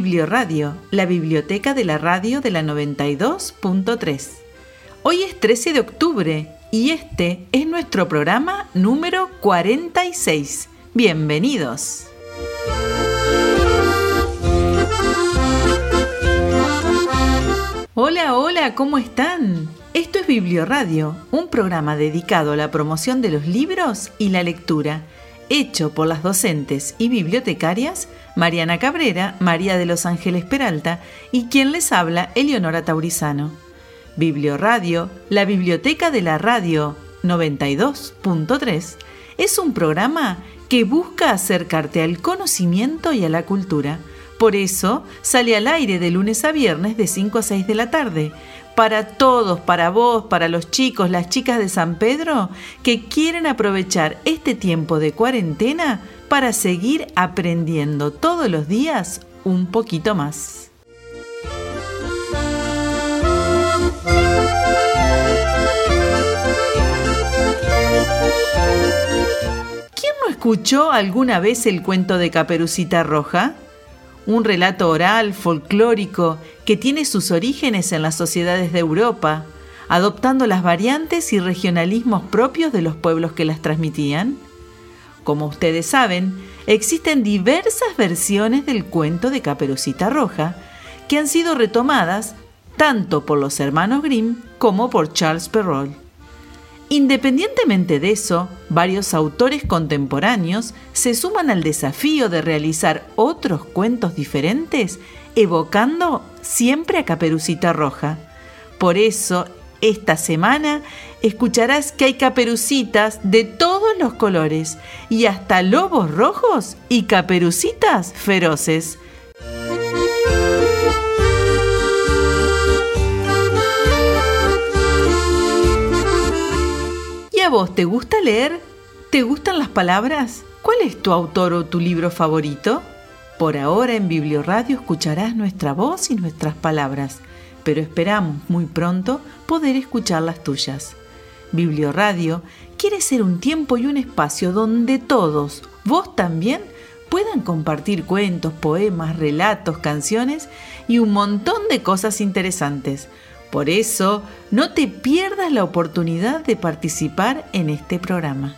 Biblioradio, la biblioteca de la radio de la 92.3. Hoy es 13 de octubre y este es nuestro programa número 46. Bienvenidos. Hola, hola, ¿cómo están? Esto es Biblioradio, un programa dedicado a la promoción de los libros y la lectura, hecho por las docentes y bibliotecarias Mariana Cabrera, María de los Ángeles Peralta y quien les habla, Eleonora Taurizano. Biblioradio, la biblioteca de la radio 92.3, es un programa que busca acercarte al conocimiento y a la cultura. Por eso sale al aire de lunes a viernes de 5 a 6 de la tarde. Para todos, para vos, para los chicos, las chicas de San Pedro, que quieren aprovechar este tiempo de cuarentena para seguir aprendiendo todos los días un poquito más. ¿Quién no escuchó alguna vez el cuento de Caperucita Roja? Un relato oral, folclórico, que tiene sus orígenes en las sociedades de Europa, adoptando las variantes y regionalismos propios de los pueblos que las transmitían. Como ustedes saben, existen diversas versiones del cuento de Caperucita Roja que han sido retomadas tanto por los hermanos Grimm como por Charles Perrault. Independientemente de eso, varios autores contemporáneos se suman al desafío de realizar otros cuentos diferentes, evocando siempre a Caperucita Roja. Por eso, esta semana escucharás que hay caperucitas de todos los colores y hasta lobos rojos y caperucitas feroces. A vos te gusta leer? ¿Te gustan las palabras? ¿Cuál es tu autor o tu libro favorito? Por ahora en Biblioradio escucharás nuestra voz y nuestras palabras pero esperamos muy pronto poder escuchar las tuyas. Biblioradio quiere ser un tiempo y un espacio donde todos, vos también, puedan compartir cuentos, poemas, relatos, canciones y un montón de cosas interesantes. Por eso, no te pierdas la oportunidad de participar en este programa.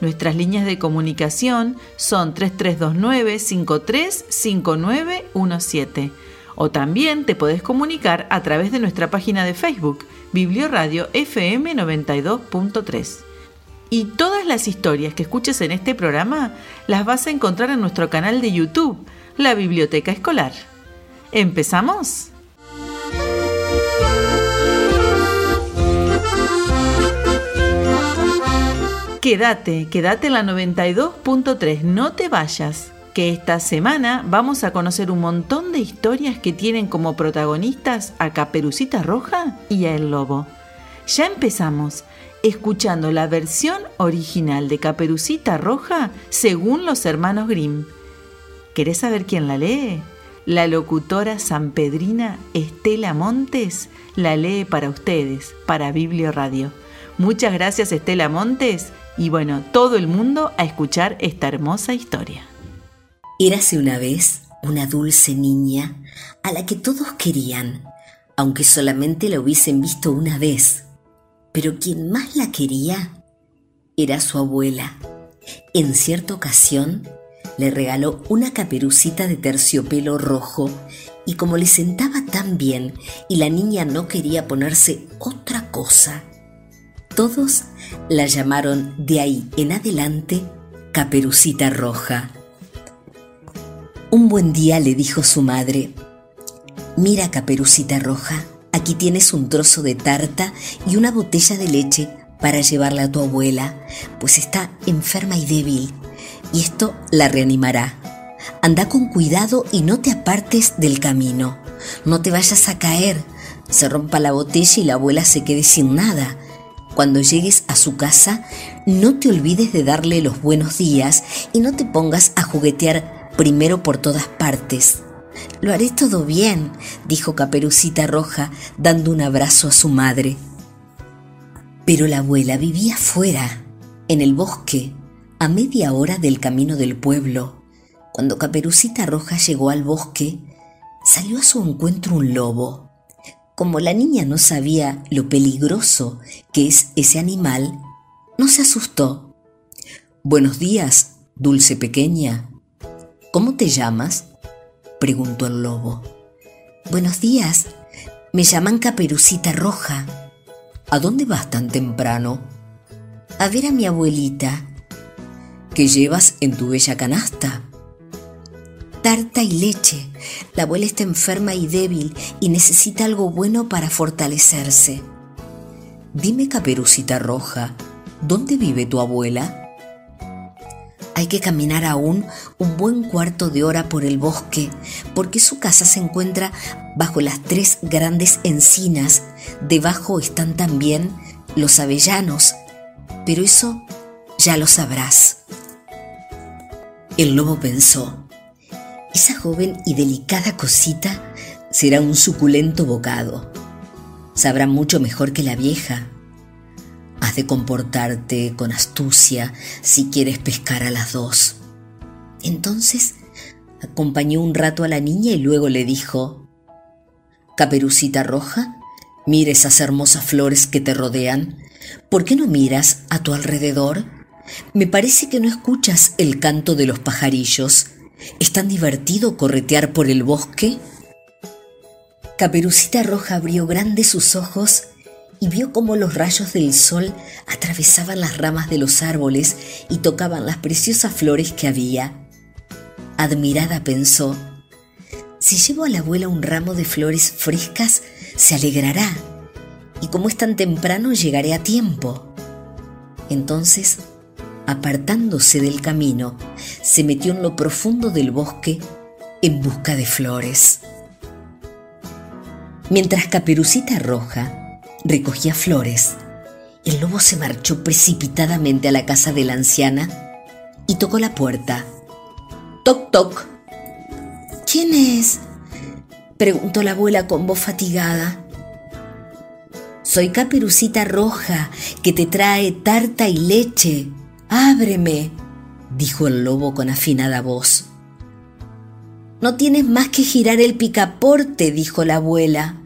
Nuestras líneas de comunicación son 3329 535917 o también te podés comunicar a través de nuestra página de Facebook, Biblioradio FM 92.3. Y todas las historias que escuches en este programa las vas a encontrar en nuestro canal de YouTube, La Biblioteca Escolar. ¿Empezamos? Quédate, quédate en la 92.3, no te vayas que esta semana vamos a conocer un montón de historias que tienen como protagonistas a Caperucita Roja y a El Lobo. Ya empezamos escuchando la versión original de Caperucita Roja según los hermanos Grimm. ¿Querés saber quién la lee? La locutora sanpedrina Estela Montes la lee para ustedes, para Biblio Radio. Muchas gracias Estela Montes y bueno, todo el mundo a escuchar esta hermosa historia. Érase una vez una dulce niña a la que todos querían, aunque solamente la hubiesen visto una vez. Pero quien más la quería era su abuela. En cierta ocasión le regaló una caperucita de terciopelo rojo y como le sentaba tan bien y la niña no quería ponerse otra cosa, todos la llamaron de ahí en adelante Caperucita Roja. Un buen día le dijo su madre, Mira, caperucita roja, aquí tienes un trozo de tarta y una botella de leche para llevarla a tu abuela, pues está enferma y débil, y esto la reanimará. anda con cuidado y no te apartes del camino. No te vayas a caer, se rompa la botella y la abuela se quede sin nada. Cuando llegues a su casa, no te olvides de darle los buenos días y no te pongas a juguetear primero por todas partes. Lo haré todo bien, dijo Caperucita Roja, dando un abrazo a su madre. Pero la abuela vivía fuera, en el bosque, a media hora del camino del pueblo. Cuando Caperucita Roja llegó al bosque, salió a su encuentro un lobo. Como la niña no sabía lo peligroso que es ese animal, no se asustó. Buenos días, dulce pequeña. ¿Cómo te llamas? preguntó el lobo. Buenos días, me llaman Caperucita Roja. ¿A dónde vas tan temprano? A ver a mi abuelita. ¿Qué llevas en tu bella canasta? Tarta y leche. La abuela está enferma y débil y necesita algo bueno para fortalecerse. Dime, Caperucita Roja, ¿dónde vive tu abuela? Hay que caminar aún un buen cuarto de hora por el bosque, porque su casa se encuentra bajo las tres grandes encinas. Debajo están también los avellanos, pero eso ya lo sabrás. El lobo pensó, esa joven y delicada cosita será un suculento bocado. Sabrá mucho mejor que la vieja, Has de comportarte con astucia si quieres pescar a las dos. Entonces acompañó un rato a la niña y luego le dijo, Caperucita roja, mira esas hermosas flores que te rodean. ¿Por qué no miras a tu alrededor? Me parece que no escuchas el canto de los pajarillos. ¿Es tan divertido corretear por el bosque? Caperucita Roja abrió grandes sus ojos y vio cómo los rayos del sol atravesaban las ramas de los árboles y tocaban las preciosas flores que había. Admirada pensó, si llevo a la abuela un ramo de flores frescas, se alegrará, y como es tan temprano, llegaré a tiempo. Entonces, apartándose del camino, se metió en lo profundo del bosque en busca de flores. Mientras Caperucita Roja recogía flores, el lobo se marchó precipitadamente a la casa de la anciana y tocó la puerta. Toc, toc. ¿Quién es? preguntó la abuela con voz fatigada. Soy Caperucita Roja, que te trae tarta y leche. Ábreme, dijo el lobo con afinada voz. No tienes más que girar el picaporte, dijo la abuela.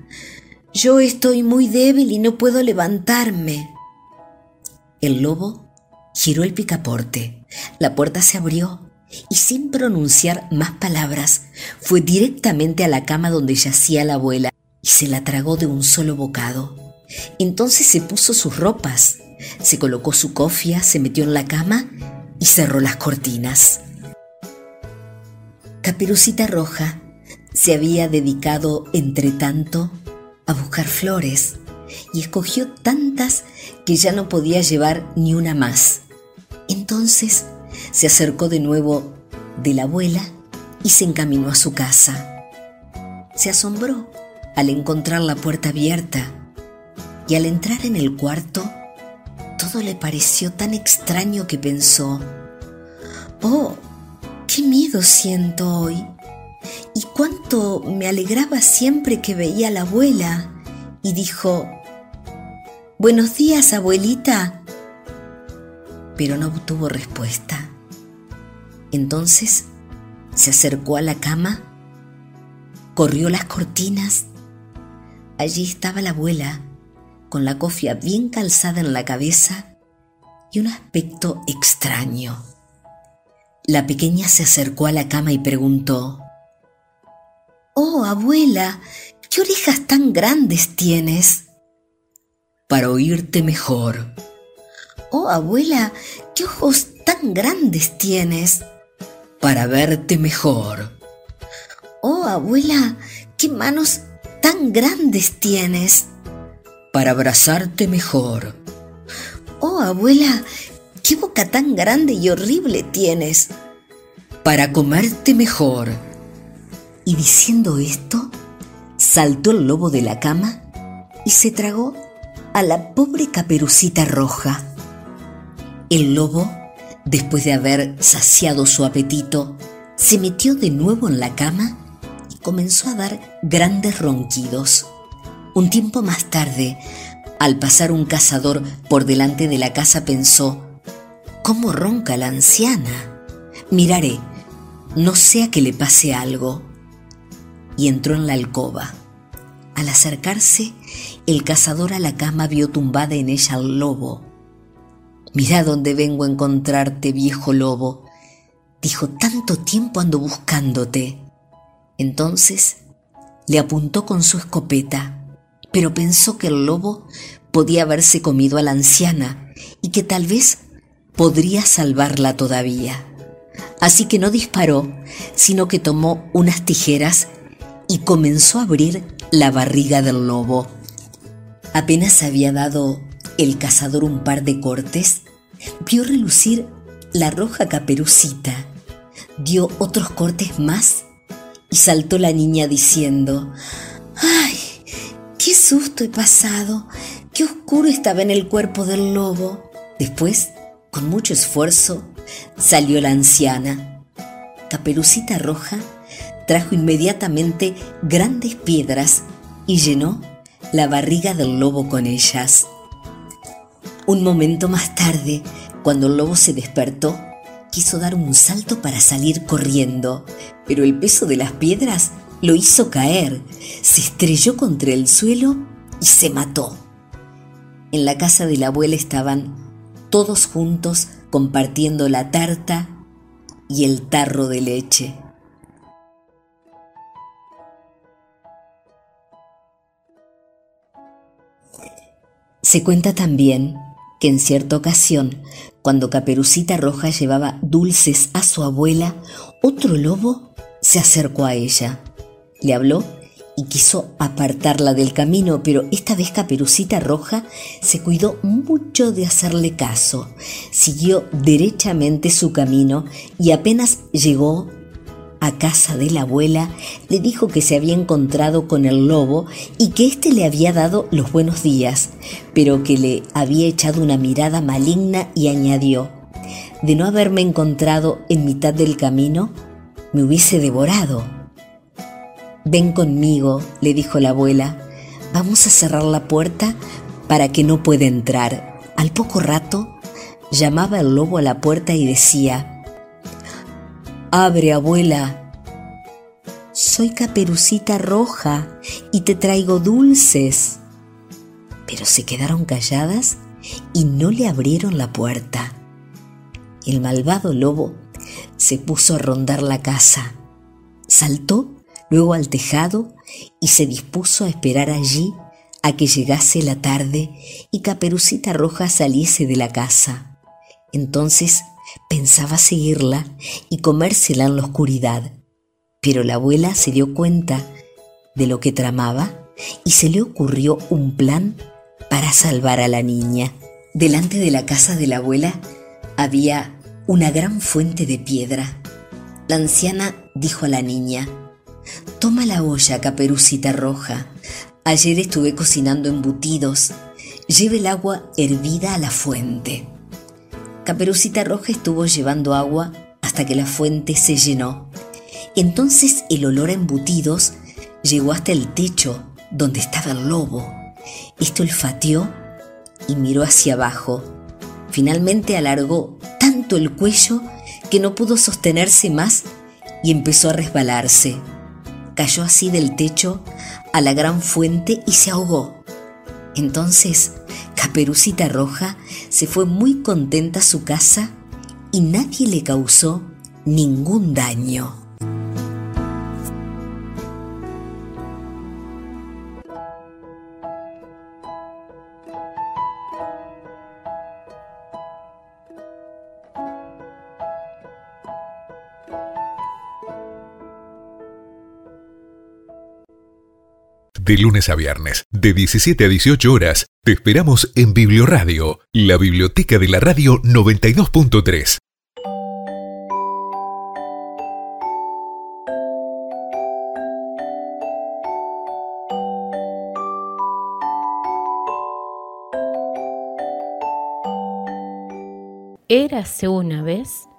Yo estoy muy débil y no puedo levantarme. El lobo giró el picaporte. La puerta se abrió y sin pronunciar más palabras fue directamente a la cama donde yacía la abuela y se la tragó de un solo bocado. Entonces se puso sus ropas, se colocó su cofia, se metió en la cama y cerró las cortinas. Caperucita Roja se había dedicado, entre tanto, a buscar flores y escogió tantas que ya no podía llevar ni una más. Entonces se acercó de nuevo de la abuela y se encaminó a su casa. Se asombró al encontrar la puerta abierta y al entrar en el cuarto, todo le pareció tan extraño que pensó, oh, qué miedo siento hoy y cuánto me alegraba siempre que veía a la abuela. Y dijo, Buenos días, abuelita. Pero no obtuvo respuesta. Entonces se acercó a la cama, corrió las cortinas. Allí estaba la abuela, con la cofia bien calzada en la cabeza y un aspecto extraño. La pequeña se acercó a la cama y preguntó, Oh, abuela, ¿qué orejas tan grandes tienes? Para oírte mejor. Oh, abuela, ¿qué ojos tan grandes tienes? Para verte mejor. Oh, abuela, ¿qué manos tan grandes tienes? Para abrazarte mejor. Oh, abuela, ¿qué boca tan grande y horrible tienes? para comerte mejor. Y diciendo esto, saltó el lobo de la cama y se tragó a la pobre caperucita roja. El lobo, después de haber saciado su apetito, se metió de nuevo en la cama y comenzó a dar grandes ronquidos. Un tiempo más tarde, al pasar un cazador por delante de la casa pensó, ¿cómo ronca la anciana? Miraré, no sea que le pase algo. Y entró en la alcoba. Al acercarse, el cazador a la cama vio tumbada en ella al lobo. Mira dónde vengo a encontrarte, viejo lobo. Dijo, tanto tiempo ando buscándote. Entonces le apuntó con su escopeta, pero pensó que el lobo podía haberse comido a la anciana y que tal vez podría salvarla todavía. Así que no disparó, sino que tomó unas tijeras y comenzó a abrir la barriga del lobo. Apenas había dado el cazador un par de cortes, vio relucir la roja caperucita, dio otros cortes más y saltó la niña diciendo, ¡ay! ¡Qué susto he pasado! ¡Qué oscuro estaba en el cuerpo del lobo! Después, con mucho esfuerzo, salió la anciana. Caperucita Roja trajo inmediatamente grandes piedras y llenó la barriga del lobo con ellas. Un momento más tarde, cuando el lobo se despertó, quiso dar un salto para salir corriendo, pero el peso de las piedras lo hizo caer, se estrelló contra el suelo y se mató. En la casa de la abuela estaban todos juntos compartiendo la tarta y el tarro de leche. Se cuenta también que en cierta ocasión, cuando Caperucita Roja llevaba dulces a su abuela, otro lobo se acercó a ella. Le habló y quiso apartarla del camino, pero esta vez Caperucita Roja se cuidó mucho de hacerle caso. Siguió derechamente su camino y apenas llegó a casa de la abuela, le dijo que se había encontrado con el lobo y que éste le había dado los buenos días, pero que le había echado una mirada maligna y añadió, de no haberme encontrado en mitad del camino, me hubiese devorado. Ven conmigo, le dijo la abuela, vamos a cerrar la puerta para que no pueda entrar. Al poco rato, llamaba el lobo a la puerta y decía, Abre, abuela. Soy caperucita roja y te traigo dulces. Pero se quedaron calladas y no le abrieron la puerta. El malvado lobo se puso a rondar la casa. Saltó luego al tejado y se dispuso a esperar allí a que llegase la tarde y Caperucita Roja saliese de la casa. Entonces pensaba seguirla y comérsela en la oscuridad, pero la abuela se dio cuenta de lo que tramaba y se le ocurrió un plan para salvar a la niña. Delante de la casa de la abuela había una gran fuente de piedra. La anciana dijo a la niña, Toma la olla, caperucita roja. Ayer estuve cocinando embutidos. Lleve el agua hervida a la fuente. Caperucita Roja estuvo llevando agua hasta que la fuente se llenó. Entonces el olor a embutidos llegó hasta el techo donde estaba el lobo. Esto olfateó y miró hacia abajo. Finalmente alargó tanto el cuello que no pudo sostenerse más y empezó a resbalarse cayó así del techo a la gran fuente y se ahogó. Entonces, Caperucita Roja se fue muy contenta a su casa y nadie le causó ningún daño. De lunes a viernes, de 17 a 18 horas, te esperamos en Biblioradio, la biblioteca de la radio 92.3. Érase una vez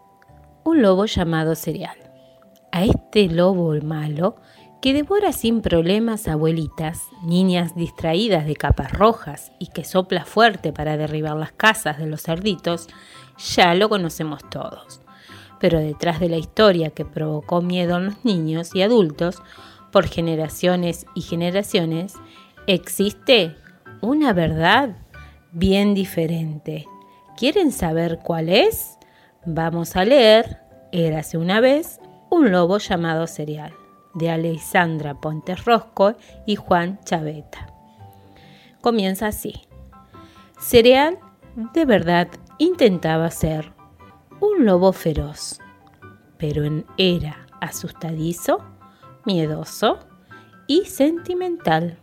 un lobo llamado Cereal. A este lobo malo que devora sin problemas abuelitas, niñas distraídas de capas rojas y que sopla fuerte para derribar las casas de los cerditos, ya lo conocemos todos. Pero detrás de la historia que provocó miedo en los niños y adultos, por generaciones y generaciones, existe una verdad bien diferente ¿Quieren saber cuál es? Vamos a leer Érase una vez un lobo llamado Cereal, de Alexandra Pontes Rosco y Juan Chaveta. Comienza así. Cereal de verdad intentaba ser un lobo feroz, pero era asustadizo, miedoso y sentimental.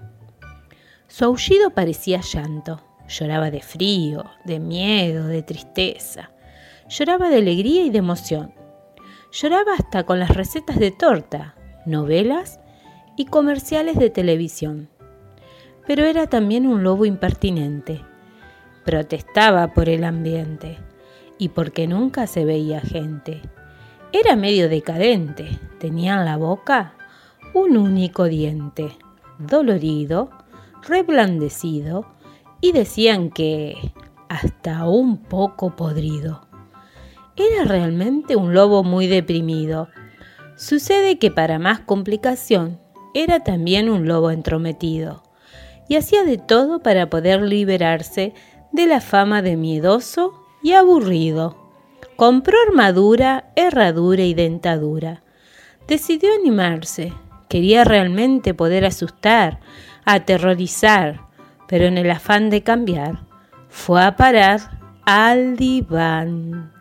Su aullido parecía llanto Lloraba de frío, de miedo, de tristeza. Lloraba de alegría y de emoción. Lloraba hasta con las recetas de torta, novelas y comerciales de televisión. Pero era también un lobo impertinente. Protestaba por el ambiente y porque nunca se veía gente. Era medio decadente. Tenía en la boca un único diente, dolorido, reblandecido y decían que hasta un poco podrido. Era realmente un lobo muy deprimido. Sucede que para más complicación, era también un lobo entrometido y hacía de todo para poder liberarse de la fama de miedoso y aburrido. Compró armadura, herradura y dentadura. Decidió animarse. Quería realmente poder asustar, aterrorizar, pero en el afán de cambiar, fue a parar al diván.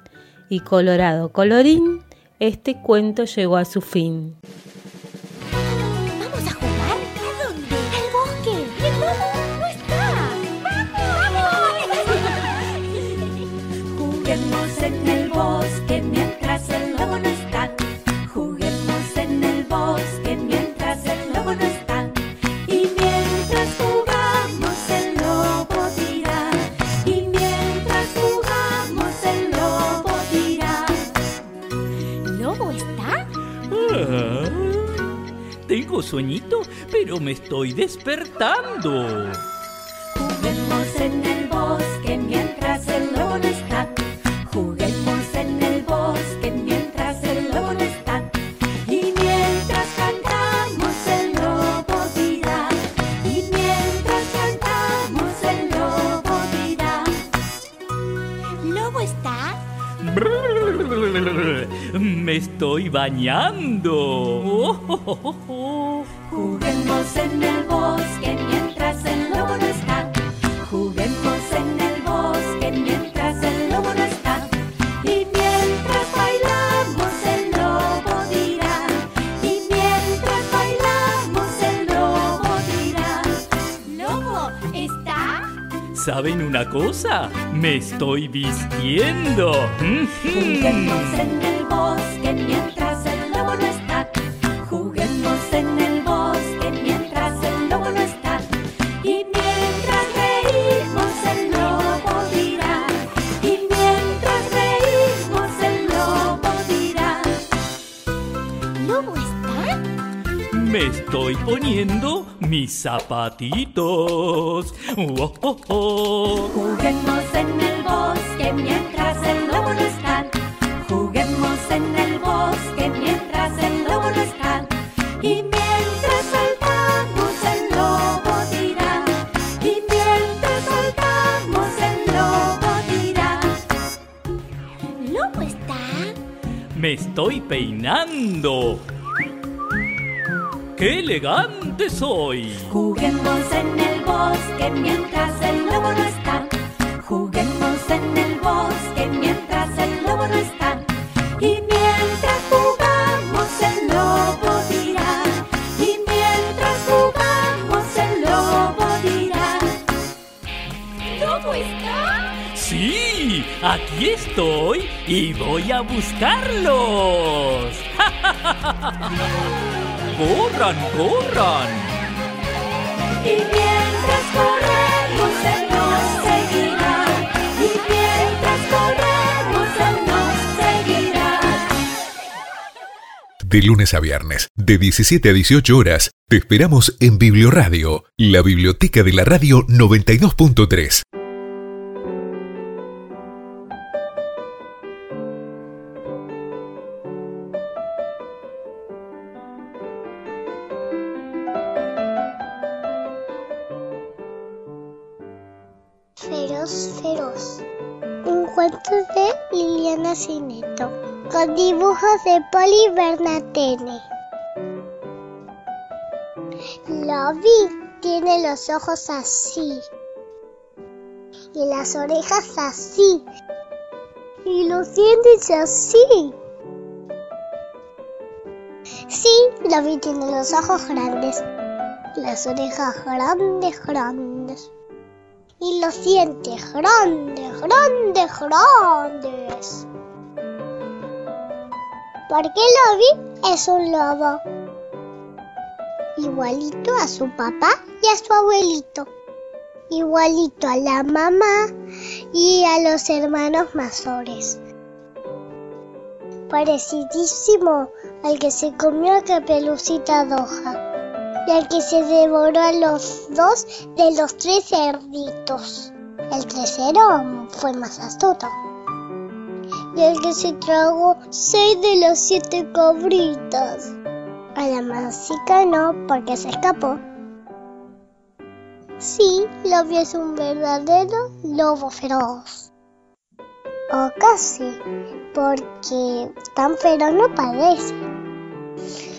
Y colorado colorín, este cuento llegó a su fin. Me estoy despertando. Juguemos en el bosque mientras el lobo no está. Juguemos en el bosque mientras el lobo no está. Y mientras cantamos el lobo dirá. Y mientras cantamos el lobo dirá. ¿Lobo está? Me estoy bañando. Oh, oh, oh, oh. Juguemos en el bosque mientras el lobo no está. Juguemos en el bosque mientras el lobo no está. Y mientras bailamos el lobo dirá. Y mientras bailamos el lobo dirá. ¿Lobo está? ¿Saben una cosa? Me estoy vistiendo. Juguemos en el mis zapatitos. Oh, oh, oh. Juguemos en el bosque mientras el lobo no está. Juguemos en el bosque mientras el lobo no está. Y mientras saltamos el lobo dirá. Y mientras saltamos el lobo dirá. ¿Lobo está? Me estoy peinando. ¡Qué elegante soy! Juguemos en el bosque mientras el lobo no está. Juguemos en el bosque mientras el lobo no está. Y mientras jugamos el lobo dirá. Y mientras jugamos el lobo dirá. ¿Lobo está? Sí, aquí estoy y voy a buscarlos. corran, corran. Y mientras corremos, Él nos seguirá. Y mientras corremos, Él nos seguirá. De lunes a viernes, de 17 a 18 horas, te esperamos en Biblioradio, la biblioteca de la radio 92.3. Con dibujos de Poli Bernatene. Lobby tiene los ojos así, y las orejas así, y los dientes así. Sí, Lobby tiene los ojos grandes, las orejas grandes, grandes y los dientes grandes, grandes, grandes. Porque Lobby es un lobo, igualito a su papá y a su abuelito, igualito a la mamá y a los hermanos mayores. Parecidísimo al que se comió a Capelucita Doja y al que se devoró a los dos de los tres cerditos. El tercero fue más astuto. Y el que se tragó seis de las siete cabritas. A la masica no, porque se escapó. Sí, Lobby es un verdadero lobo feroz. O casi, porque tan feroz no parece.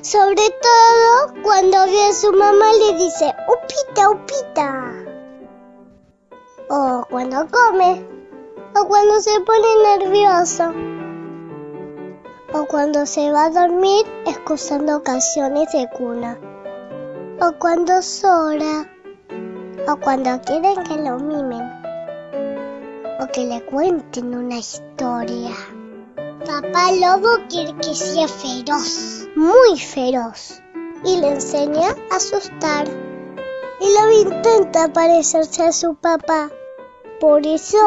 Sobre todo cuando ve a su mamá le dice, upita, upita. O cuando come. O cuando se pone nervioso. O cuando se va a dormir escuchando canciones de cuna. O cuando sola. O cuando quieren que lo mimen. O que le cuenten una historia. Papá Lobo quiere que sea feroz, muy feroz, y le enseña a asustar. Y Lobo intenta parecerse a su papá. Por eso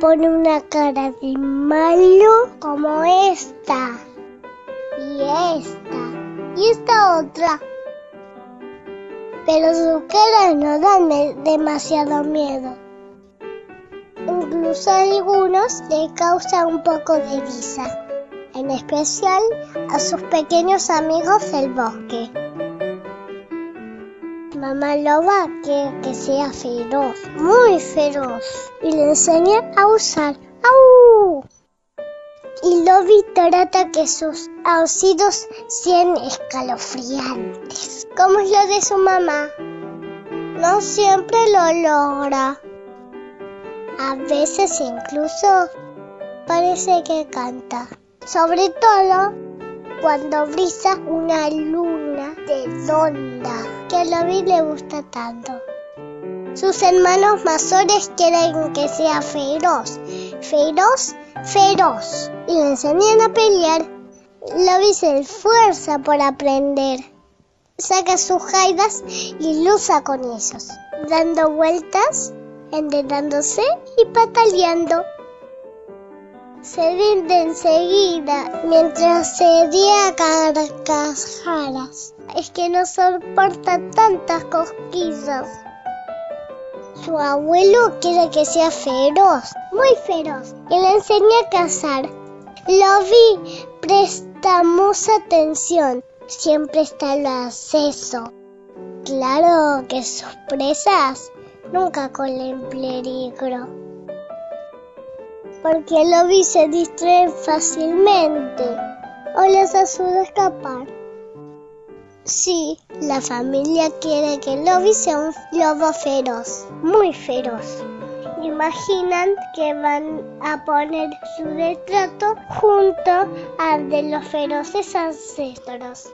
pone una cara de malo como esta, y esta, y esta otra. Pero sus caras no dan demasiado miedo incluso a algunos le causa un poco de risa, en especial a sus pequeños amigos del bosque. Mamá Loba quiere que sea feroz, muy feroz, y le enseña a usar ¡Au! Y Lobby trata que sus aullidos sean escalofriantes, como es lo de su mamá. No siempre lo logra. A veces incluso parece que canta. Sobre todo cuando brisa una luna redonda que a Lobby le gusta tanto. Sus hermanos mayores quieren que sea feroz, feroz, feroz. Y le enseñan a pelear. Lobby se esfuerza por aprender. Saca sus jaidas y lucha con ellos, dando vueltas enredándose y pataleando. Se rinde enseguida mientras se ría carcajadas. Es que no soporta tantas cosquillas. Su abuelo quiere que sea feroz, muy feroz, y le enseña a cazar. Lo vi, prestamos atención, siempre está al acceso. Claro que sus presas nunca corren peligro. Porque el lobby se distrae fácilmente o les ayuda a escapar. Sí, la familia quiere que el lobby sea un lobo feroz, muy feroz. Imaginan que van a poner su retrato junto al de los feroces ancestros.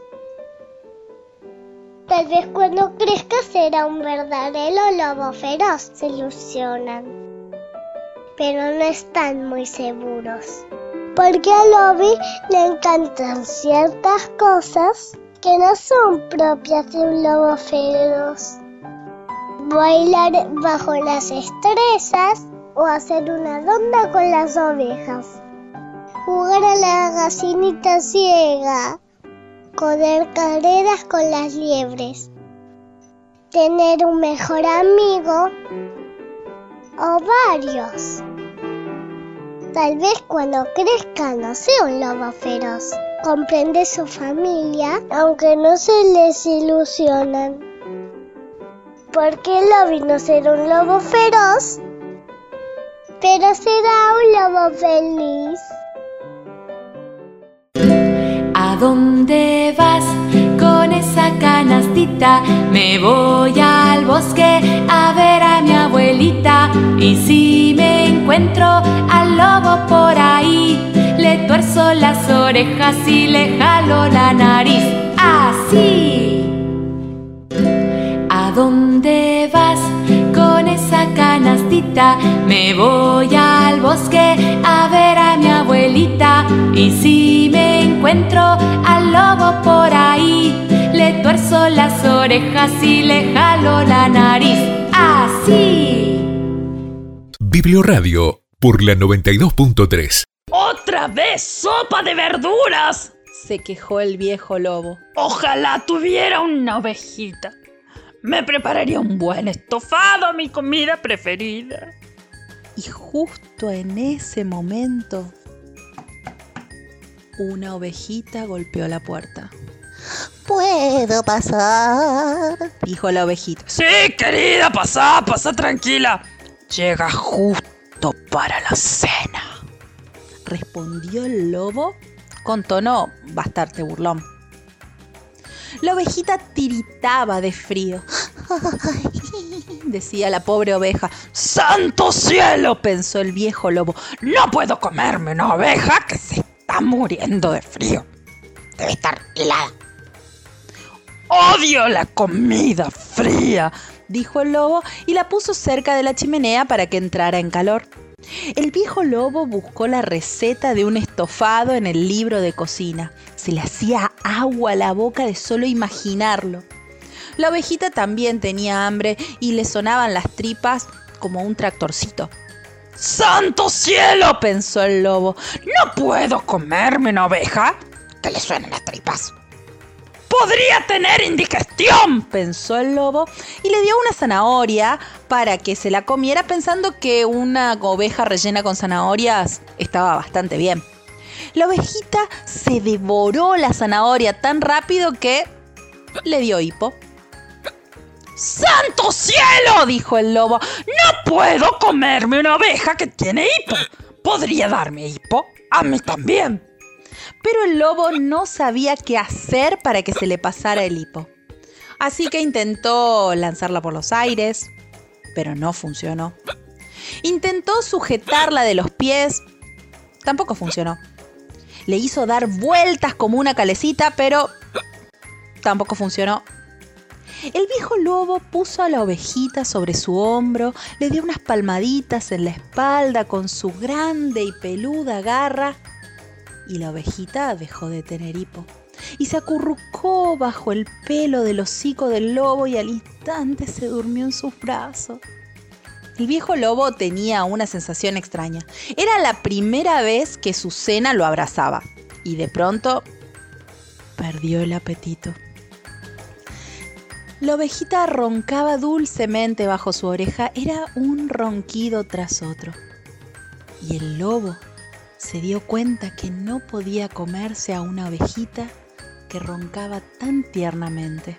Tal vez cuando crezca será un verdadero lobo feroz, se ilusionan. Pero no están muy seguros. Porque a Lobby le encantan ciertas cosas que no son propias de un lobo feroz. Bailar bajo las estrellas o hacer una ronda con las ovejas. Jugar a la gallinita ciega correr carreras con las liebres, tener un mejor amigo o varios. Tal vez cuando crezca no sea un lobo feroz. Comprende su familia, aunque no se les ilusionan. Porque el lobo no será un lobo feroz, pero será un lobo feliz. ¿A dónde vas esa canastita? Me voy al bosque a ver a mi abuelita. Y si me encuentro al lobo por ahí, le tuerzo las orejas y le jalo la nariz. Así. ¿A dónde vas con esa canastita? Me voy al bosque a ver a mi abuelita. Y si me encuentro al lobo por ahí, le tuerzo las orejas y le jalo la nariz. Así. Biblioradio por la 92.3. ¡Otra vez sopa de verduras! se quejó el viejo lobo. Ojalá tuviera una ovejita. Me prepararía un buen estofado, mi comida preferida. Y justo en ese momento, una ovejita golpeó la puerta. ¿Puedo pasar? Dijo la ovejita. Sí, querida, pasa, pasa tranquila. Llega justo para la cena. Respondió el lobo con tono bastante burlón. La ovejita tiritaba de frío. Decía la pobre oveja. ¡Santo cielo! pensó el viejo lobo. No puedo comerme una oveja que se está muriendo de frío. Debe estar helada. Odio la comida fría, dijo el lobo y la puso cerca de la chimenea para que entrara en calor. El viejo lobo buscó la receta de un estofado en el libro de cocina. Se le hacía agua a la boca de solo imaginarlo. La ovejita también tenía hambre y le sonaban las tripas como un tractorcito. ¡Santo cielo! pensó el lobo. No puedo comerme una oveja que le suenen las tripas. Podría tener indigestión, pensó el lobo y le dio una zanahoria para que se la comiera pensando que una oveja rellena con zanahorias estaba bastante bien. La ovejita se devoró la zanahoria tan rápido que le dio hipo. ¡Santo cielo! dijo el lobo. No puedo comerme una oveja que tiene hipo. ¿Podría darme hipo? A mí también. Pero el lobo no sabía qué hacer para que se le pasara el hipo. Así que intentó lanzarla por los aires, pero no funcionó. Intentó sujetarla de los pies, tampoco funcionó. Le hizo dar vueltas como una calecita, pero tampoco funcionó. El viejo lobo puso a la ovejita sobre su hombro, le dio unas palmaditas en la espalda con su grande y peluda garra y la ovejita dejó de tener hipo. Y se acurrucó bajo el pelo del hocico del lobo y al instante se durmió en sus brazos. El viejo lobo tenía una sensación extraña. Era la primera vez que su cena lo abrazaba y de pronto perdió el apetito. La ovejita roncaba dulcemente bajo su oreja. Era un ronquido tras otro. Y el lobo se dio cuenta que no podía comerse a una ovejita que roncaba tan tiernamente.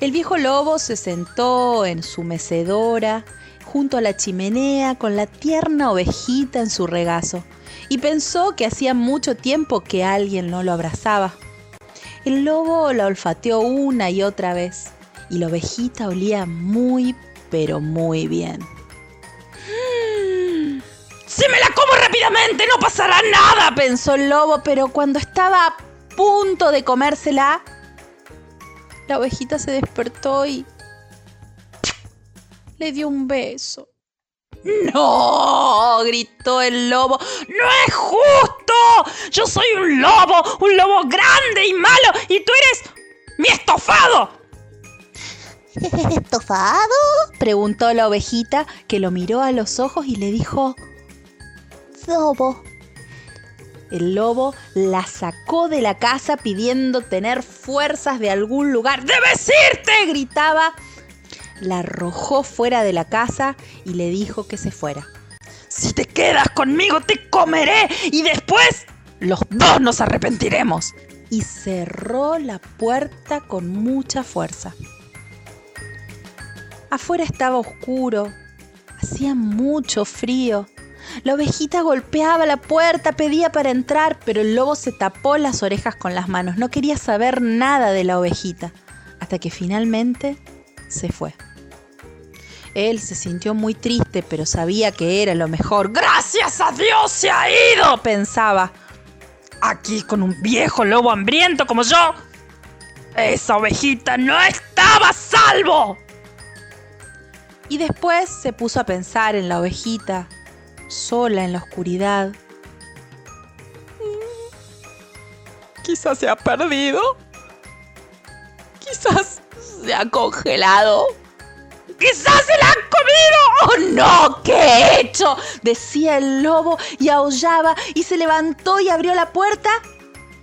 El viejo lobo se sentó en su mecedora junto a la chimenea con la tierna ovejita en su regazo y pensó que hacía mucho tiempo que alguien no lo abrazaba. El lobo la olfateó una y otra vez y la ovejita olía muy pero muy bien. Si me la como rápidamente no pasará nada, pensó el lobo, pero cuando estaba a punto de comérsela, la ovejita se despertó y le dio un beso. ¡No! gritó el lobo. ¡No es justo! Yo soy un lobo, un lobo grande y malo, y tú eres mi estofado. ¿Estofado? preguntó la ovejita, que lo miró a los ojos y le dijo, Lobo. El lobo la sacó de la casa pidiendo tener fuerzas de algún lugar. ¡Debes irte! gritaba. La arrojó fuera de la casa y le dijo que se fuera. Si te quedas conmigo te comeré y después los dos nos arrepentiremos. Y cerró la puerta con mucha fuerza. Afuera estaba oscuro, hacía mucho frío. La ovejita golpeaba la puerta, pedía para entrar, pero el lobo se tapó las orejas con las manos. No quería saber nada de la ovejita, hasta que finalmente se fue. Él se sintió muy triste, pero sabía que era lo mejor. Gracias a Dios se ha ido, pensaba. Aquí con un viejo lobo hambriento como yo. Esa ovejita no estaba a salvo. Y después se puso a pensar en la ovejita, sola en la oscuridad. Quizás se ha perdido. Quizás se ha congelado. ¡Quizás se la han comido! ¡Oh no! ¿Qué he hecho? decía el lobo y aullaba y se levantó y abrió la puerta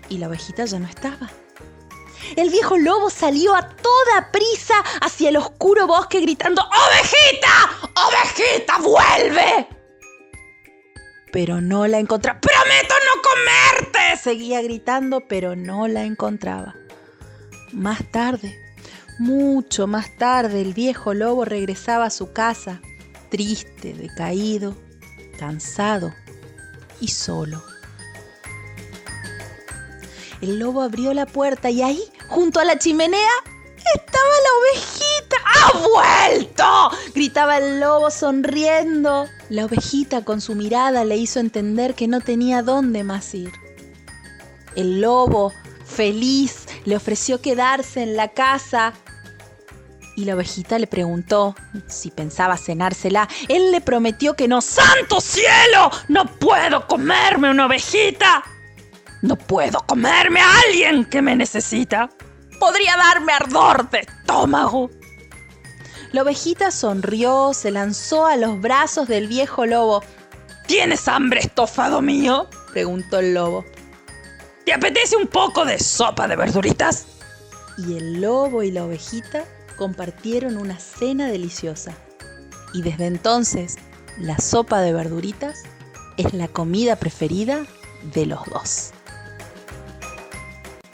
y la ovejita ya no estaba. El viejo lobo salió a toda prisa hacia el oscuro bosque gritando ¡Ovejita! ¡Ovejita! ¡Vuelve! Pero no la encontraba. ¡Prometo no comerte! Seguía gritando, pero no la encontraba. Más tarde, mucho más tarde, el viejo lobo regresaba a su casa, triste, decaído, cansado y solo. El lobo abrió la puerta y ahí, junto a la chimenea, estaba la ovejita. ¡Ha vuelto! gritaba el lobo sonriendo. La ovejita con su mirada le hizo entender que no tenía dónde más ir. El lobo, feliz, le ofreció quedarse en la casa y la ovejita le preguntó si pensaba cenársela. Él le prometió que no. ¡Santo cielo! ¡No puedo comerme una ovejita! No puedo comerme a alguien que me necesita. Podría darme ardor de estómago. La ovejita sonrió, se lanzó a los brazos del viejo lobo. ¿Tienes hambre, estofado mío? preguntó el lobo. ¿Te apetece un poco de sopa de verduritas? Y el lobo y la ovejita compartieron una cena deliciosa. Y desde entonces, la sopa de verduritas es la comida preferida de los dos.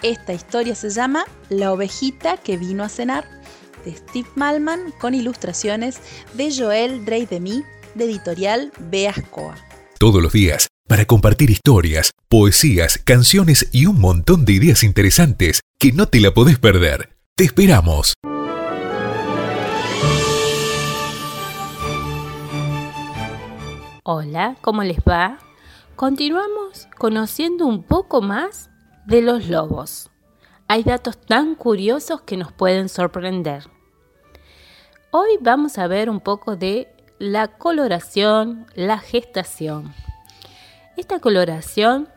Esta historia se llama La ovejita que vino a cenar, de Steve Malman, con ilustraciones de Joel Dreidemi, de editorial Beascoa. Todos los días, para compartir historias, poesías, canciones y un montón de ideas interesantes que no te la podés perder. Te esperamos. Hola, ¿cómo les va? Continuamos conociendo un poco más de los lobos. Hay datos tan curiosos que nos pueden sorprender. Hoy vamos a ver un poco de la coloración, la gestación. Esta coloración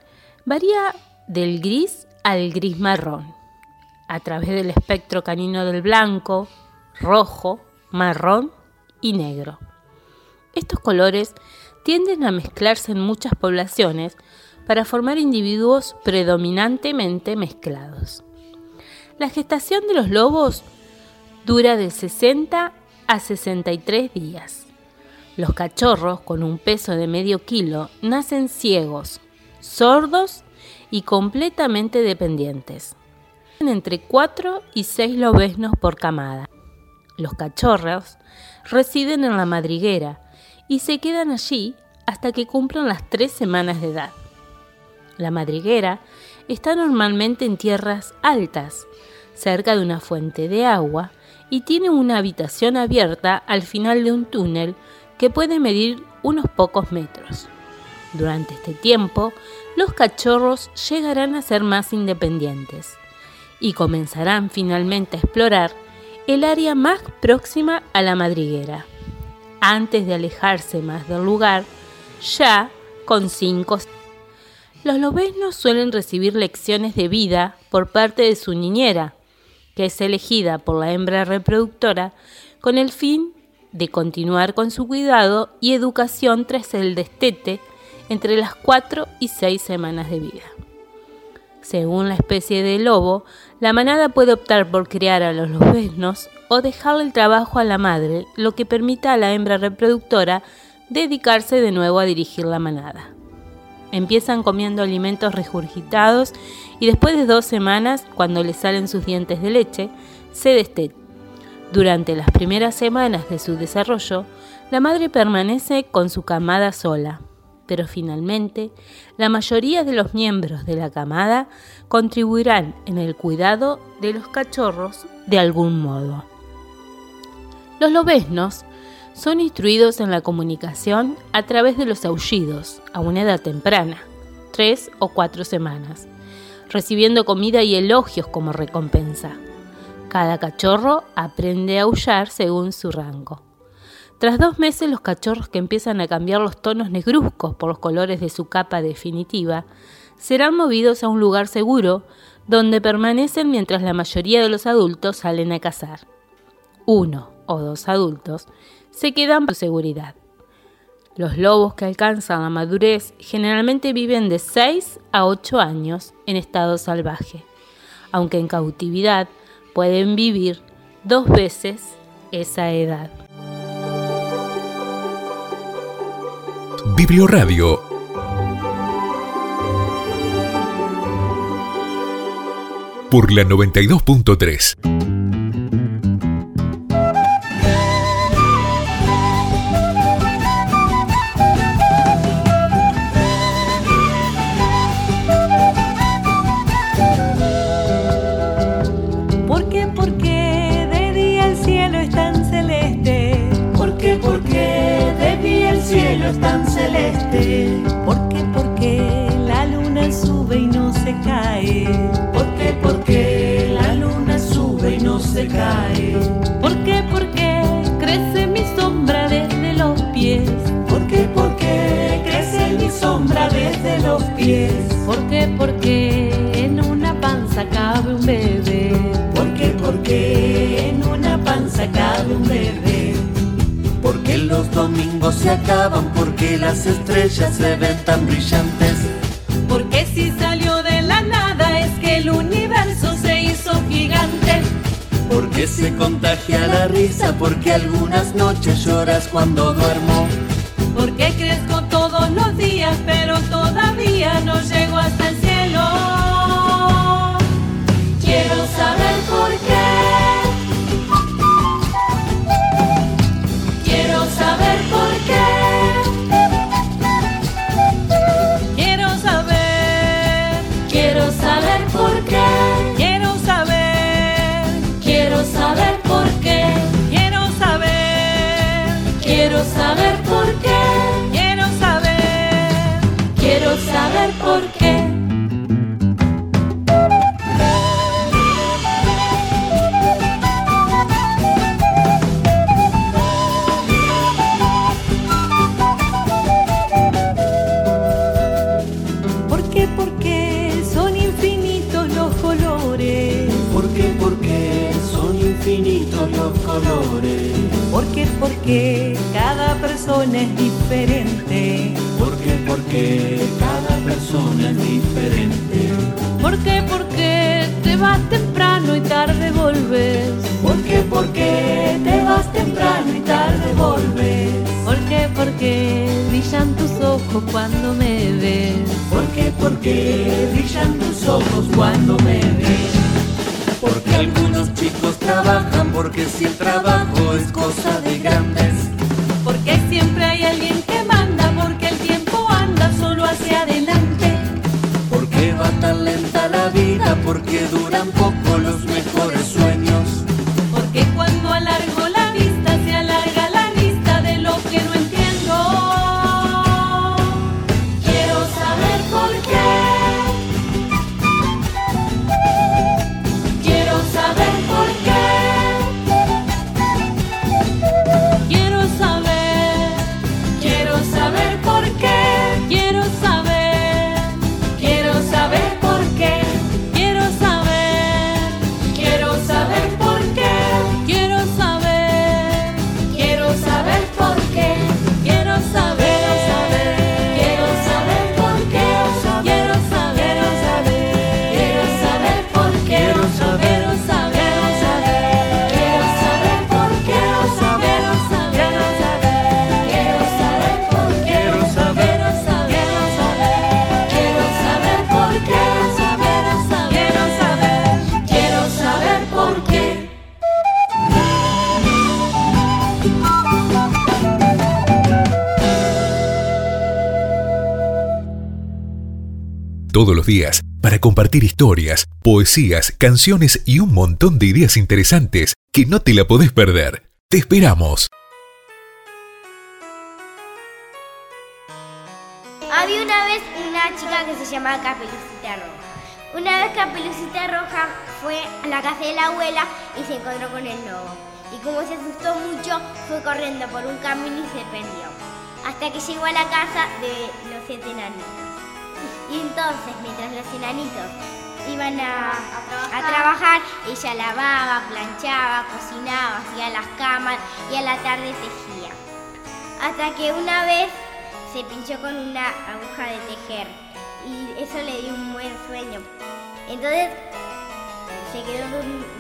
varía del gris al gris marrón, a través del espectro canino del blanco, rojo, marrón y negro. Estos colores tienden a mezclarse en muchas poblaciones para formar individuos predominantemente mezclados. La gestación de los lobos dura de 60 a 63 días. Los cachorros con un peso de medio kilo nacen ciegos, sordos y completamente dependientes. Entre 4 y 6 lobeznos por camada. Los cachorros residen en la madriguera y se quedan allí hasta que cumplan las tres semanas de edad. La madriguera está normalmente en tierras altas, cerca de una fuente de agua, y tiene una habitación abierta al final de un túnel que puede medir unos pocos metros. Durante este tiempo, los cachorros llegarán a ser más independientes y comenzarán finalmente a explorar el área más próxima a la madriguera antes de alejarse más del lugar, ya con cinco. Los lobeznos suelen recibir lecciones de vida por parte de su niñera, que es elegida por la hembra reproductora con el fin de continuar con su cuidado y educación tras el destete entre las 4 y 6 semanas de vida. Según la especie de lobo, la manada puede optar por criar a los lobeznos o dejarle el trabajo a la madre, lo que permita a la hembra reproductora dedicarse de nuevo a dirigir la manada. Empiezan comiendo alimentos regurgitados y después de dos semanas, cuando le salen sus dientes de leche, se destetan. Durante las primeras semanas de su desarrollo, la madre permanece con su camada sola, pero finalmente la mayoría de los miembros de la camada contribuirán en el cuidado de los cachorros de algún modo. Los lobesnos son instruidos en la comunicación a través de los aullidos a una edad temprana, tres o cuatro semanas, recibiendo comida y elogios como recompensa. Cada cachorro aprende a aullar según su rango. Tras dos meses los cachorros que empiezan a cambiar los tonos negruzcos por los colores de su capa definitiva serán movidos a un lugar seguro donde permanecen mientras la mayoría de los adultos salen a cazar. Uno o dos adultos se quedan por seguridad. Los lobos que alcanzan la madurez generalmente viven de 6 a 8 años en estado salvaje, aunque en cautividad pueden vivir dos veces esa edad. Biblioradio por la 92.3. lloras cuando duermo. Colores. ¿Por qué? Porque cada persona es diferente. ¿Por qué? Porque cada persona es diferente. ¿Por qué? Porque te vas temprano y tarde volves. ¿Por qué? Porque te vas temprano y tarde volves. ¿Por qué? Porque brillan tus ojos cuando me ves. ¿Por qué? Porque brillan tus ojos cuando me ves. Porque algunos chicos trabajan, porque si el trabajo es cosa Todos los días, para compartir historias, poesías, canciones y un montón de ideas interesantes que no te la podés perder. Te esperamos. Había una vez una chica que se llamaba Capelucita Roja. Una vez Capelucita Roja fue a la casa de la abuela y se encontró con el lobo. Y como se asustó mucho, fue corriendo por un camino y se perdió. Hasta que llegó a la casa de los siete enanitos. Y entonces, mientras los enanitos iban a, a, trabajar. ella lavaba, planchaba, cocinaba, hacía las camas y a la tarde tejía. Hasta que una vez se pinchó con una aguja de tejer y eso le dio un buen sueño. Entonces se quedó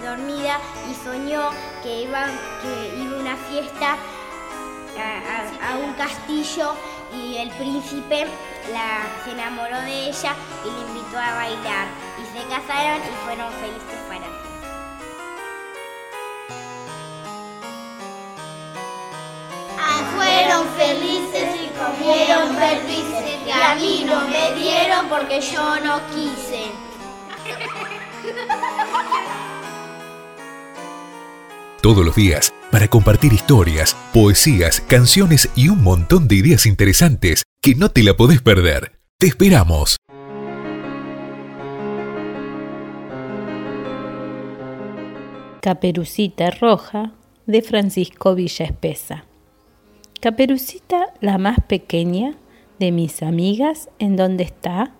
dormida y soñó que iba, que iba una fiesta a, un castillo y el príncipe la, se enamoró de ella y le invitó a bailar y se casaron y fueron felices para siempre. fueron felices y comieron perdices y a mí no me dieron porque yo no quise. Todos los días, para compartir historias, poesías, canciones y un montón de ideas interesantes que no te la podés perder. Te esperamos. Caperucita Roja de Francisco Villa Espesa. Caperucita, la más pequeña de mis amigas, ¿en dónde está?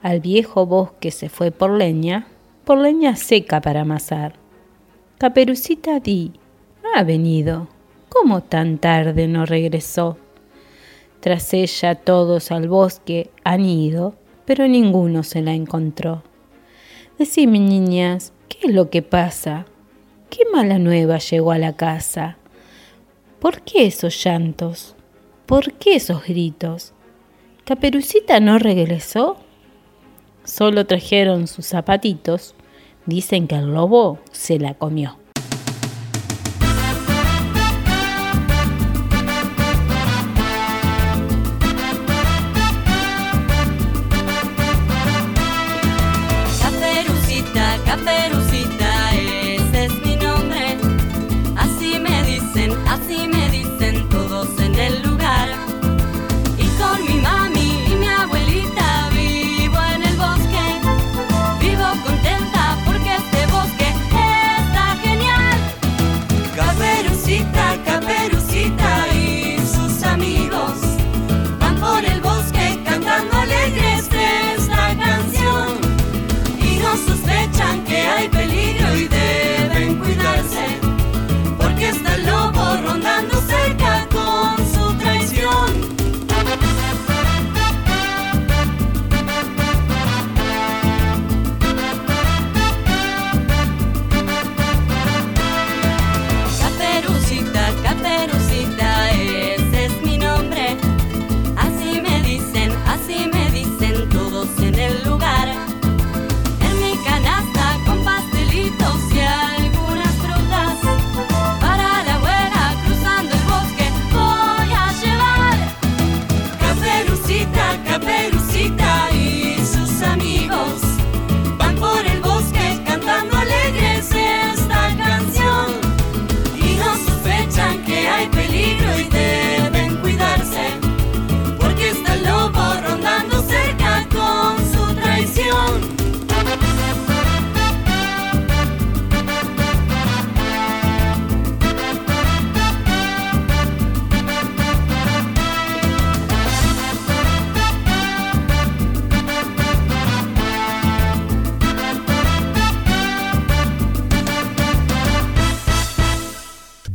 Al viejo bosque se fue por leña, por leña seca para amasar. Caperucita di, ha venido, ¿cómo tan tarde no regresó? Tras ella todos al bosque han ido, pero ninguno se la encontró. Decime, niñas, ¿qué es lo que pasa? ¿Qué mala nueva llegó a la casa? ¿Por qué esos llantos? ¿Por qué esos gritos? ¿Caperucita no regresó? Solo trajeron sus zapatitos. Dicen que el lobo se la comió.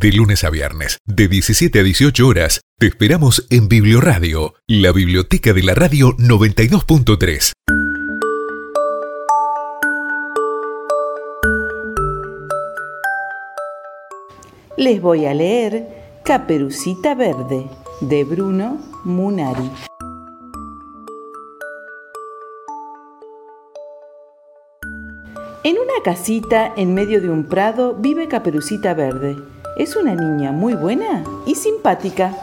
De lunes a viernes, de 17 a 18 horas, te esperamos en Biblioradio, la biblioteca de la radio 92.3. Les voy a leer Caperucita Verde de Bruno Munari. En una casita en medio de un prado vive Caperucita Verde es una niña muy buena y simpática.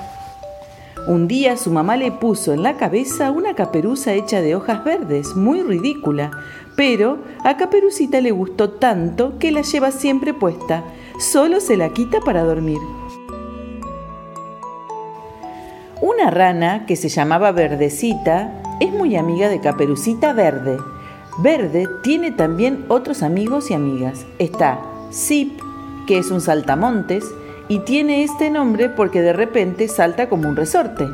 Un día su mamá le puso en la cabeza una caperuza hecha de hojas verdes, muy ridícula, pero a Caperucita le gustó tanto que la lleva siempre puesta, solo se la quita para dormir. Una rana que se llamaba Verdecita es muy amiga de Caperucita Verde. Verde tiene también otros amigos y amigas. Está Zip, que es un saltamontes, y tiene este nombre porque de repente salta como un resorte.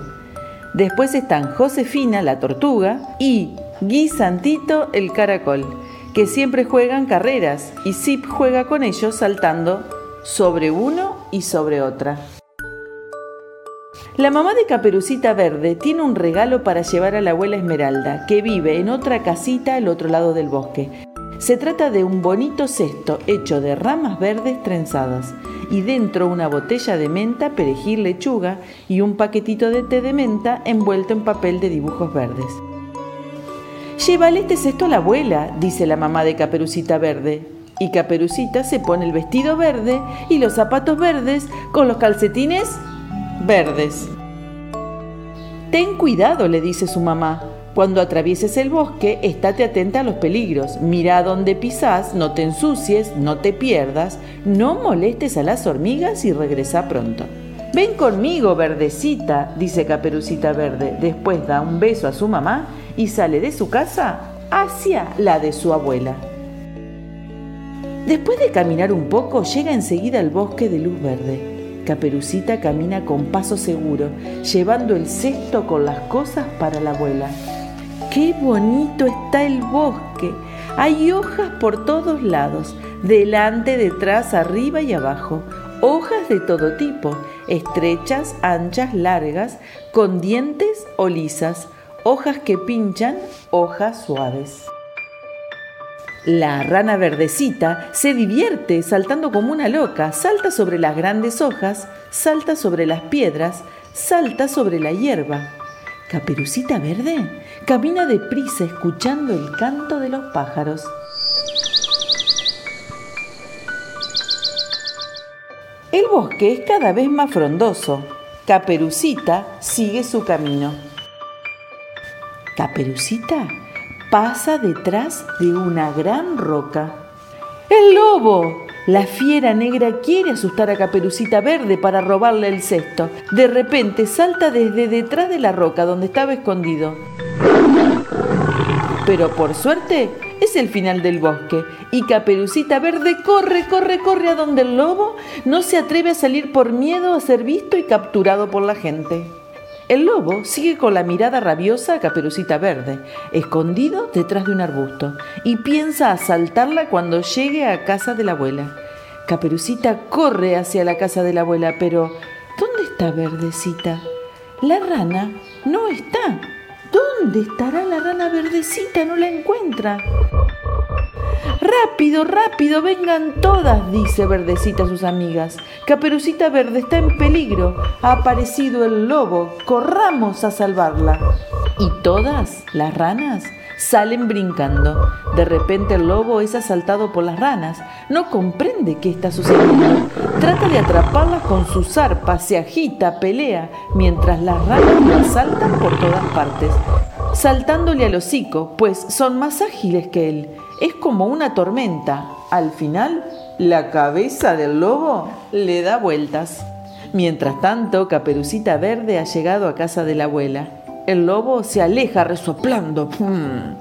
Después están Josefina, la tortuga, y Guisantito, el caracol, que siempre juegan carreras y Zip juega con ellos saltando sobre uno y sobre otra. La mamá de Caperucita Verde tiene un regalo para llevar a la abuela Esmeralda, que vive en otra casita al otro lado del bosque. Se trata de un bonito cesto hecho de ramas verdes trenzadas y dentro una botella de menta, perejil, lechuga y un paquetito de té de menta envuelto en papel de dibujos verdes. Llévale este cesto a la abuela, dice la mamá de Caperucita Verde. Y Caperucita se pone el vestido verde y los zapatos verdes con los calcetines verdes. Ten cuidado, le dice su mamá. Cuando atravieses el bosque, estate atenta a los peligros. Mira dónde pisás, no te ensucies, no te pierdas, no molestes a las hormigas y regresa pronto. Ven conmigo, verdecita, dice Caperucita Verde. Después da un beso a su mamá y sale de su casa hacia la de su abuela. Después de caminar un poco, llega enseguida al bosque de luz verde. Caperucita camina con paso seguro, llevando el cesto con las cosas para la abuela. ¡Qué bonito está el bosque! Hay hojas por todos lados, delante, detrás, arriba y abajo. Hojas de todo tipo, estrechas, anchas, largas, con dientes o lisas, hojas que pinchan, hojas suaves. La rana verdecita se divierte saltando como una loca, salta sobre las grandes hojas, salta sobre las piedras, salta sobre la hierba. Caperucita Verde camina deprisa escuchando el canto de los pájaros. El bosque es cada vez más frondoso. Caperucita sigue su camino. Caperucita pasa detrás de una gran roca. ¡El lobo! La fiera negra quiere asustar a Caperucita Verde para robarle el cesto. De repente salta desde detrás de la roca donde estaba escondido. Pero por suerte es el final del bosque y Caperucita Verde corre, corre, corre a donde el lobo no se atreve a salir por miedo a ser visto y capturado por la gente. El lobo sigue con la mirada rabiosa a Caperucita Verde, escondido detrás de un arbusto, y piensa asaltarla cuando llegue a casa de la abuela. Caperucita corre hacia la casa de la abuela, pero ¿dónde está Verdecita? La rana no está. ¿Dónde estará la rana verdecita? No la encuentra. Rápido, rápido, vengan todas, dice Verdecita a sus amigas. Caperucita Verde está en peligro. Ha aparecido el lobo. Corramos a salvarla. Y todas, las ranas, salen brincando. De repente el lobo es asaltado por las ranas. No comprende qué está sucediendo. Trata de atraparlas con su zarpa, se agita, pelea, mientras las ranas lo asaltan por todas partes, saltándole al hocico, pues son más ágiles que él. Es como una tormenta. Al final, la cabeza del lobo le da vueltas. Mientras tanto, Caperucita Verde ha llegado a casa de la abuela. El lobo se aleja resoplando. Hmm.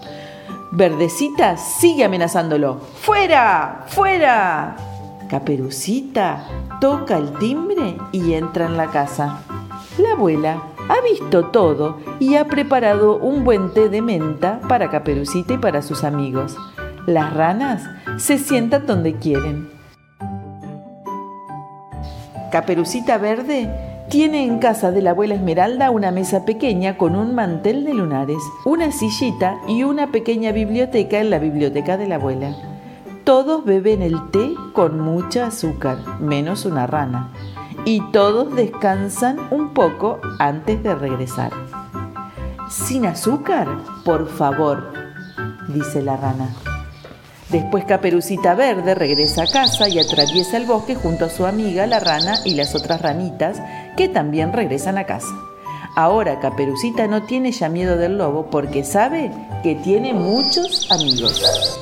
Verdecita sigue amenazándolo. ¡Fuera! ¡Fuera! Caperucita toca el timbre y entra en la casa. La abuela ha visto todo y ha preparado un buen té de menta para Caperucita y para sus amigos. Las ranas se sientan donde quieren. Caperucita Verde tiene en casa de la abuela Esmeralda una mesa pequeña con un mantel de lunares, una sillita y una pequeña biblioteca en la biblioteca de la abuela. Todos beben el té con mucha azúcar, menos una rana, y todos descansan un poco antes de regresar. ¿Sin azúcar? Por favor, dice la rana. Después Caperucita Verde regresa a casa y atraviesa el bosque junto a su amiga la rana y las otras ranitas que también regresan a casa. Ahora Caperucita no tiene ya miedo del lobo porque sabe que tiene muchos amigos.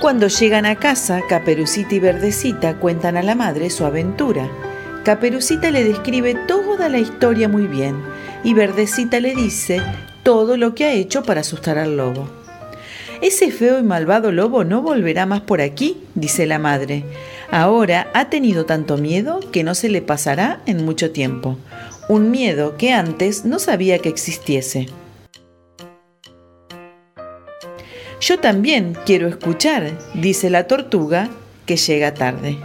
Cuando llegan a casa, Caperucita y Verdecita cuentan a la madre su aventura. Caperucita le describe toda la historia muy bien y Verdecita le dice todo lo que ha hecho para asustar al lobo. Ese feo y malvado lobo no volverá más por aquí, dice la madre. Ahora ha tenido tanto miedo que no se le pasará en mucho tiempo. Un miedo que antes no sabía que existiese. Yo también quiero escuchar, dice la tortuga, que llega tarde.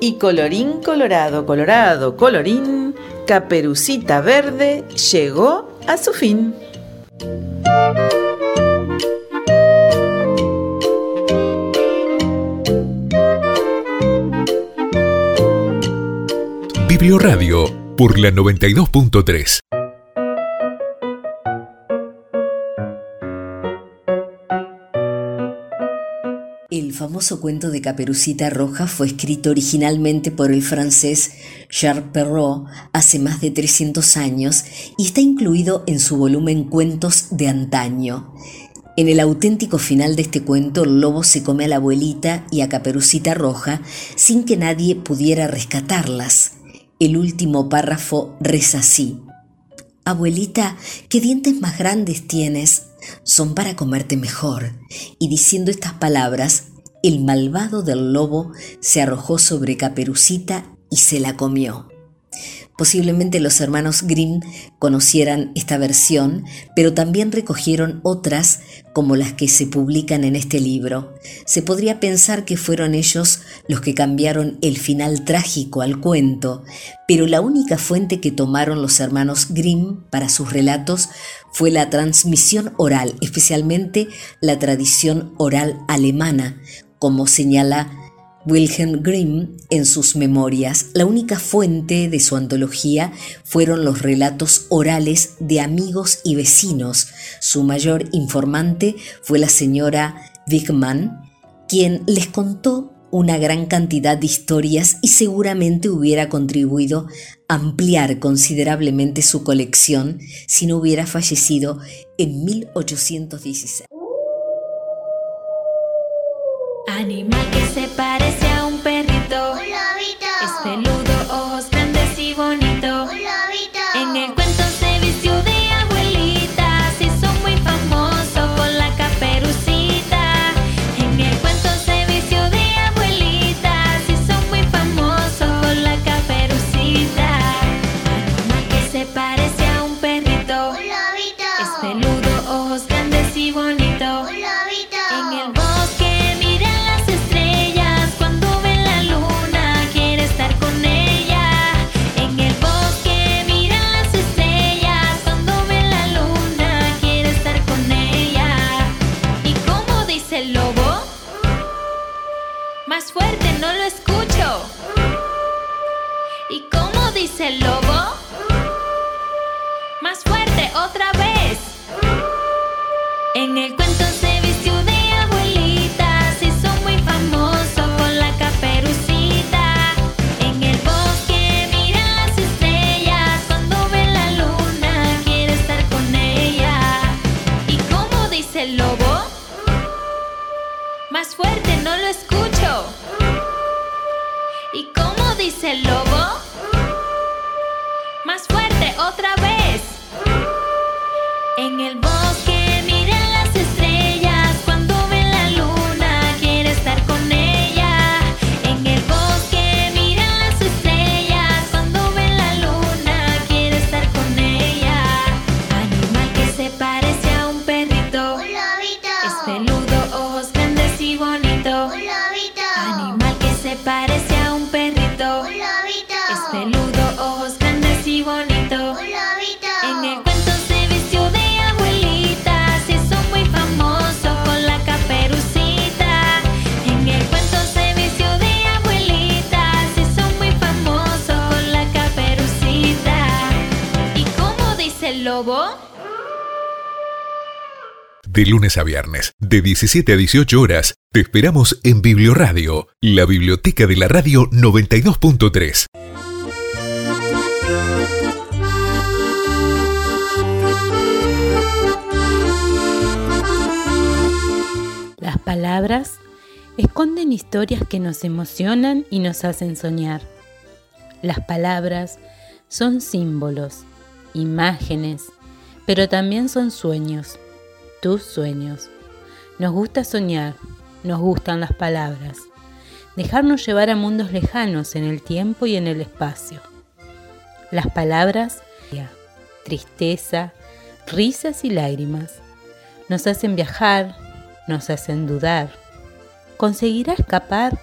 Y colorín colorado, colorado, colorín, caperucita verde llegó a su fin. Biblioradio por la 92.3. El famoso cuento de Caperucita Roja fue escrito originalmente por el francés Charles Perrault hace más de 300 años y está incluido en su volumen Cuentos de antaño. En el auténtico final de este cuento, el lobo se come a la abuelita y a Caperucita Roja sin que nadie pudiera rescatarlas. El último párrafo reza así. Abuelita, ¿qué dientes más grandes tienes? Son para comerte mejor. Y diciendo estas palabras, el malvado del lobo se arrojó sobre Caperucita y se la comió. Posiblemente los hermanos Grimm conocieran esta versión, pero también recogieron otras como las que se publican en este libro. Se podría pensar que fueron ellos los que cambiaron el final trágico al cuento, pero la única fuente que tomaron los hermanos Grimm para sus relatos fue la transmisión oral, especialmente la tradición oral alemana, como señala Wilhelm Grimm en sus memorias, la única fuente de su antología fueron los relatos orales de amigos y vecinos. Su mayor informante fue la señora Wigman, quien les contó una gran cantidad de historias y seguramente hubiera contribuido a ampliar considerablemente su colección si no hubiera fallecido en 1816. Animal que se parece a el lobo? Más fuerte no lo escucho. ¿Y cómo dice el lobo? Más fuerte otra vez. En el no lo escucho. ¿Y cómo dice el lobo? Más fuerte otra vez. En el bosque De lunes a viernes, de 17 a 18 horas, te esperamos en Biblioradio, la biblioteca de la radio 92.3. Las palabras esconden historias que nos emocionan y nos hacen soñar. Las palabras son símbolos, imágenes, pero también son sueños, tus sueños. Nos gusta soñar, nos gustan las palabras, dejarnos llevar a mundos lejanos en el tiempo y en el espacio. Las palabras, tristeza, risas y lágrimas, nos hacen viajar, nos hacen dudar. ¿Conseguirá escapar?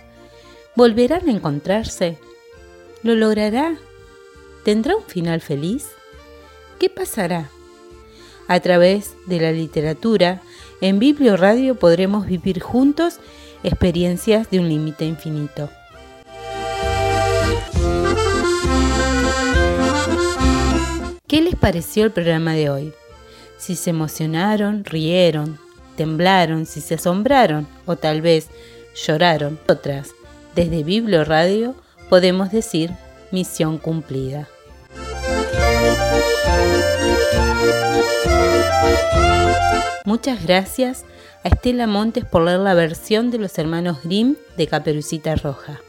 ¿Volverán a encontrarse? ¿Lo logrará? ¿Tendrá un final feliz? ¿Qué pasará? A través de la literatura, en Biblio Radio podremos vivir juntos experiencias de un límite infinito. ¿Qué les pareció el programa de hoy? Si se emocionaron, rieron, temblaron, si se asombraron o tal vez lloraron. Otras, desde Biblio Radio, podemos decir misión cumplida. Muchas gracias a Estela Montes por leer la versión de los hermanos Grimm de Caperucita Roja.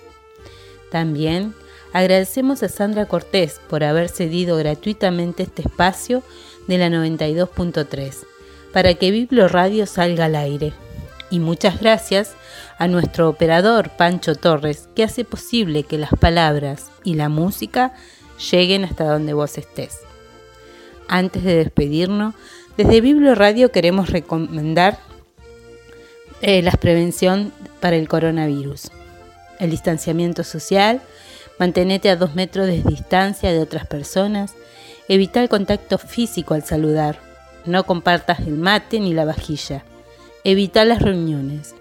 También agradecemos a Sandra Cortés por haber cedido gratuitamente este espacio de la 92.3 para que Biblio Radio salga al aire. Y muchas gracias a nuestro operador Pancho Torres que hace posible que las palabras y la música lleguen hasta donde vos estés. Antes de despedirnos, desde Biblio Radio queremos recomendar eh, la prevención para el coronavirus. El distanciamiento social, mantenete a dos metros de distancia de otras personas, evita el contacto físico al saludar, no compartas el mate ni la vajilla, evita las reuniones.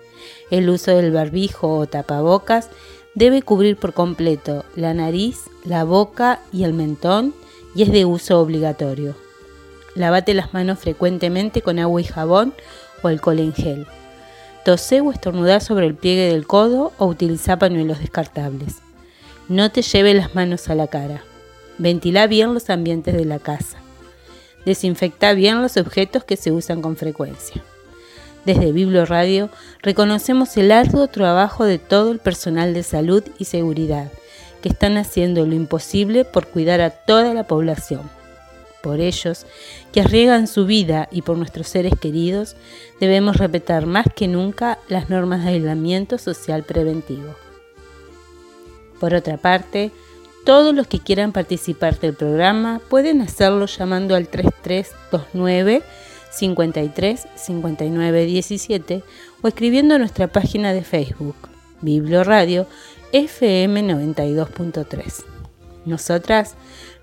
El uso del barbijo o tapabocas debe cubrir por completo la nariz, la boca y el mentón y es de uso obligatorio. Lavate las manos frecuentemente con agua y jabón o alcohol en gel. Tose o estornudar sobre el pliegue del codo o utiliza pañuelos descartables. No te lleve las manos a la cara. Ventila bien los ambientes de la casa. Desinfecta bien los objetos que se usan con frecuencia. Desde Biblio Radio reconocemos el arduo trabajo de todo el personal de salud y seguridad que están haciendo lo imposible por cuidar a toda la población por ellos, que arriesgan su vida y por nuestros seres queridos, debemos respetar más que nunca las normas de aislamiento social preventivo. Por otra parte, todos los que quieran participar del programa pueden hacerlo llamando al 3329 53 59 17 o escribiendo a nuestra página de Facebook, Biblio Radio FM 92.3. Nosotras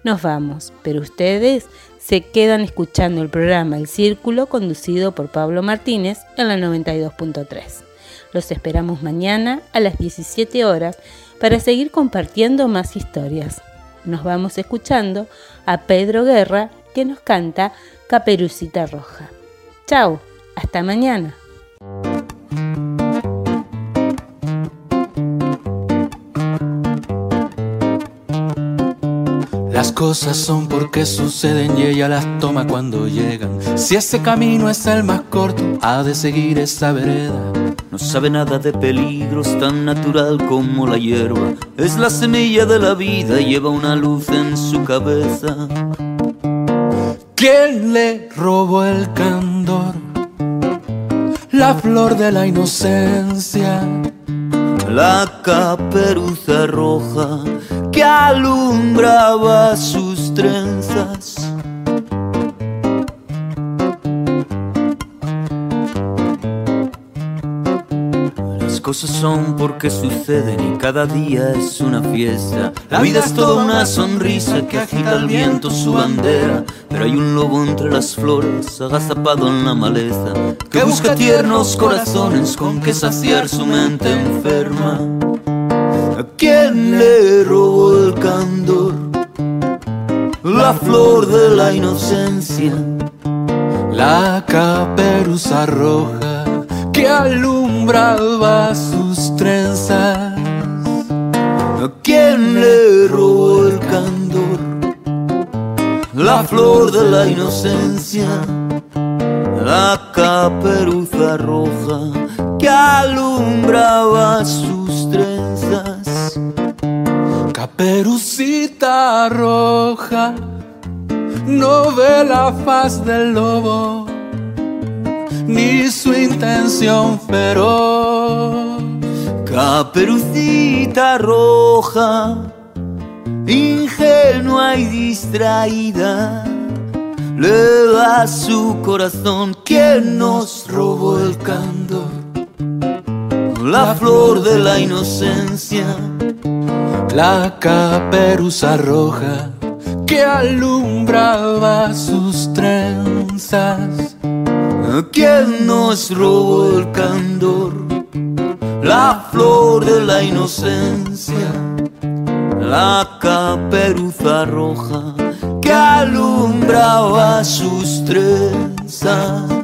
nos vamos, pero ustedes se quedan escuchando el programa El Círculo conducido por Pablo Martínez en la 92.3. Los esperamos mañana a las 17 horas para seguir compartiendo más historias. Nos vamos escuchando a Pedro Guerra que nos canta Caperucita Roja. Chao, hasta mañana. Las cosas son porque suceden y ella las toma cuando llegan. Si ese camino es el más corto, ha de seguir esa vereda. No sabe nada de peligros tan natural como la hierba. Es la semilla de la vida, lleva una luz en su cabeza. ¿Quién le robó el candor? La flor de la inocencia. La caperuza roja que alumbraba sus trenzas. Las cosas son porque suceden y cada día es una fiesta. La vida es toda una sonrisa que agita al viento su bandera. Pero hay un lobo entre las flores, agazapado en la maleza, que busca tiernos corazones con que saciar su mente enferma. ¿A quién le robó el candor? La flor de la inocencia, la caperuza roja que alumbraba sus trenzas. ¿A quién le robó el candor? La flor de la inocencia, la caperuza roja que alumbraba sus trenzas. Caperucita roja no ve la faz del lobo ni su intención feroz. Caperucita roja, ingenua y distraída, le da su corazón quien nos robó el candor, la flor de la inocencia, la caperuza roja que alumbraba sus trenzas. ¿Quién nos robó el candor? La flor de la inocencia, la caperuza roja que alumbraba sus trenzas.